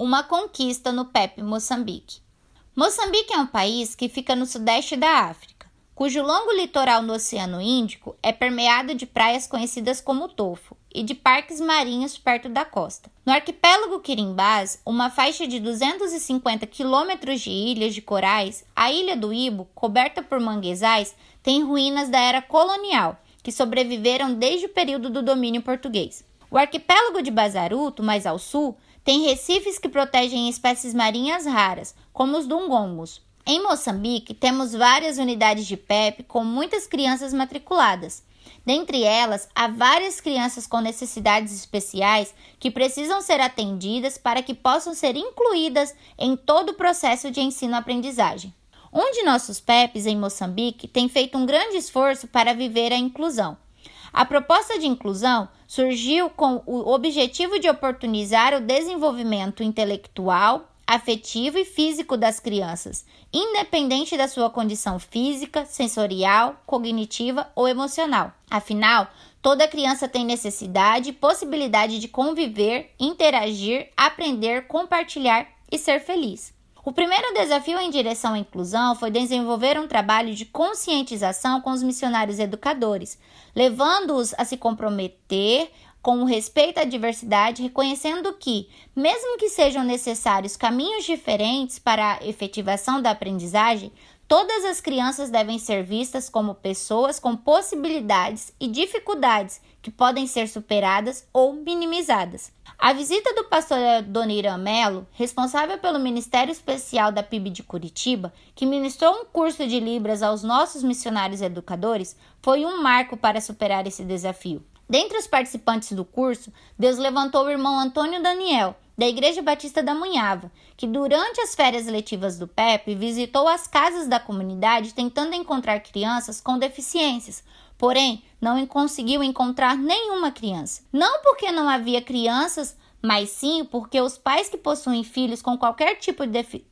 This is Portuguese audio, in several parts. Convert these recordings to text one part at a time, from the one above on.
uma conquista no PEP Moçambique. Moçambique é um país que fica no sudeste da África, cujo longo litoral no Oceano Índico é permeado de praias conhecidas como tofo e de parques marinhos perto da costa. No arquipélago Quirimbás, uma faixa de 250 quilômetros de ilhas de corais, a Ilha do Ibo, coberta por manguezais, tem ruínas da era colonial, que sobreviveram desde o período do domínio português. O arquipélago de Bazaruto, mais ao sul, tem recifes que protegem espécies marinhas raras, como os dungongos. Em Moçambique, temos várias unidades de PEP com muitas crianças matriculadas. Dentre elas, há várias crianças com necessidades especiais que precisam ser atendidas para que possam ser incluídas em todo o processo de ensino-aprendizagem. Um de nossos PEPs em Moçambique tem feito um grande esforço para viver a inclusão. A proposta de inclusão surgiu com o objetivo de oportunizar o desenvolvimento intelectual, afetivo e físico das crianças, independente da sua condição física, sensorial, cognitiva ou emocional. Afinal, toda criança tem necessidade e possibilidade de conviver, interagir, aprender, compartilhar e ser feliz. O primeiro desafio em direção à inclusão foi desenvolver um trabalho de conscientização com os missionários educadores, levando-os a se comprometer com o respeito à diversidade, reconhecendo que, mesmo que sejam necessários caminhos diferentes para a efetivação da aprendizagem, todas as crianças devem ser vistas como pessoas com possibilidades e dificuldades que podem ser superadas ou minimizadas. A visita do pastor Donirã Melo, responsável pelo Ministério Especial da PIB de Curitiba, que ministrou um curso de Libras aos nossos missionários educadores, foi um marco para superar esse desafio. Dentre os participantes do curso, Deus levantou o irmão Antônio Daniel, da Igreja Batista da Munhava, que durante as férias letivas do PEP visitou as casas da comunidade tentando encontrar crianças com deficiências, Porém, não conseguiu encontrar nenhuma criança. Não porque não havia crianças, mas sim porque os pais que possuem filhos com qualquer tipo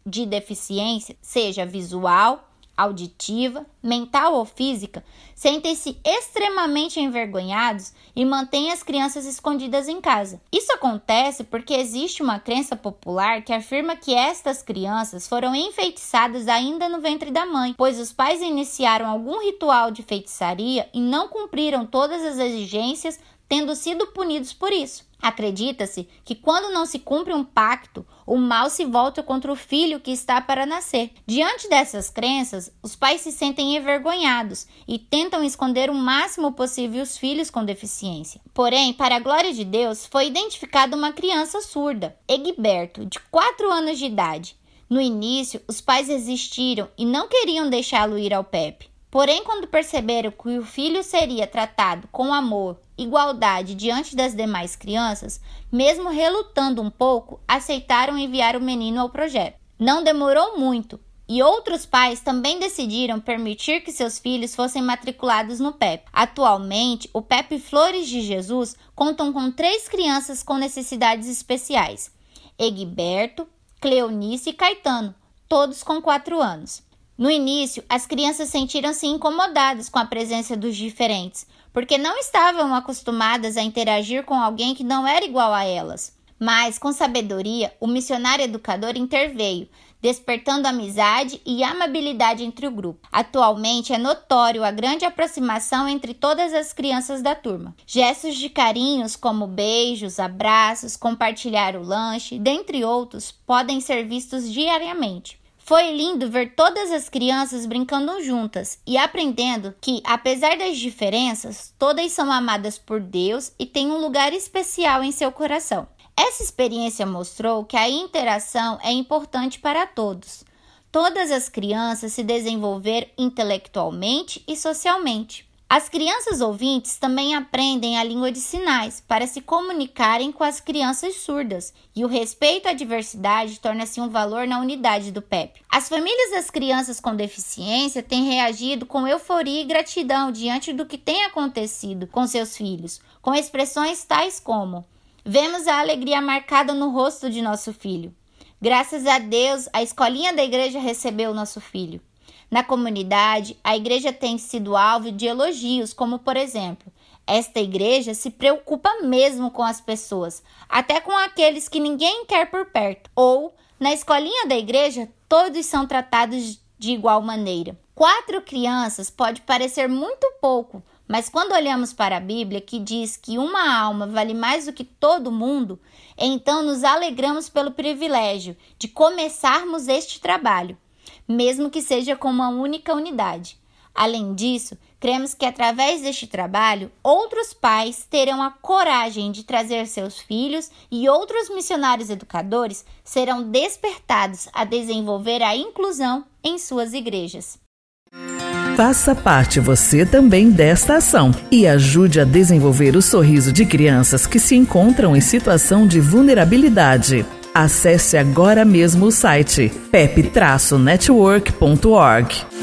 de deficiência, seja visual, auditiva, mental ou física, sentem-se extremamente envergonhados e mantêm as crianças escondidas em casa. Isso acontece porque existe uma crença popular que afirma que estas crianças foram enfeitiçadas ainda no ventre da mãe, pois os pais iniciaram algum ritual de feitiçaria e não cumpriram todas as exigências, tendo sido punidos por isso. Acredita-se que quando não se cumpre um pacto, o mal se volta contra o filho que está para nascer. Diante dessas crenças, os pais se sentem envergonhados e tentam esconder o máximo possível os filhos com deficiência. Porém, para a glória de Deus, foi identificada uma criança surda, Egberto, de 4 anos de idade. No início, os pais resistiram e não queriam deixá-lo ir ao PEP. Porém, quando perceberam que o filho seria tratado com amor, igualdade diante das demais crianças, mesmo relutando um pouco, aceitaram enviar o menino ao projeto. Não demorou muito e outros pais também decidiram permitir que seus filhos fossem matriculados no PEP. Atualmente, o PEP Flores de Jesus contam com três crianças com necessidades especiais: Egberto, Cleonice e Caetano, todos com 4 anos. No início, as crianças sentiram-se incomodadas com a presença dos diferentes, porque não estavam acostumadas a interagir com alguém que não era igual a elas. Mas, com sabedoria, o missionário educador interveio, despertando amizade e amabilidade entre o grupo. Atualmente é notório a grande aproximação entre todas as crianças da turma. Gestos de carinhos como beijos, abraços, compartilhar o lanche, dentre outros, podem ser vistos diariamente. Foi lindo ver todas as crianças brincando juntas e aprendendo que, apesar das diferenças, todas são amadas por Deus e têm um lugar especial em seu coração. Essa experiência mostrou que a interação é importante para todos. Todas as crianças se desenvolver intelectualmente e socialmente. As crianças ouvintes também aprendem a língua de sinais para se comunicarem com as crianças surdas, e o respeito à diversidade torna-se um valor na unidade do PEP. As famílias das crianças com deficiência têm reagido com euforia e gratidão diante do que tem acontecido com seus filhos, com expressões tais como: Vemos a alegria marcada no rosto de nosso filho. Graças a Deus, a escolinha da igreja recebeu nosso filho. Na comunidade, a igreja tem sido alvo de elogios, como por exemplo, esta igreja se preocupa mesmo com as pessoas, até com aqueles que ninguém quer por perto. Ou, na escolinha da igreja, todos são tratados de igual maneira. Quatro crianças pode parecer muito pouco, mas quando olhamos para a Bíblia, que diz que uma alma vale mais do que todo mundo, então nos alegramos pelo privilégio de começarmos este trabalho mesmo que seja com uma única unidade. Além disso, cremos que através deste trabalho, outros pais terão a coragem de trazer seus filhos e outros missionários educadores serão despertados a desenvolver a inclusão em suas igrejas. Faça parte você também desta ação e ajude a desenvolver o sorriso de crianças que se encontram em situação de vulnerabilidade. Acesse agora mesmo o site pep-network.org.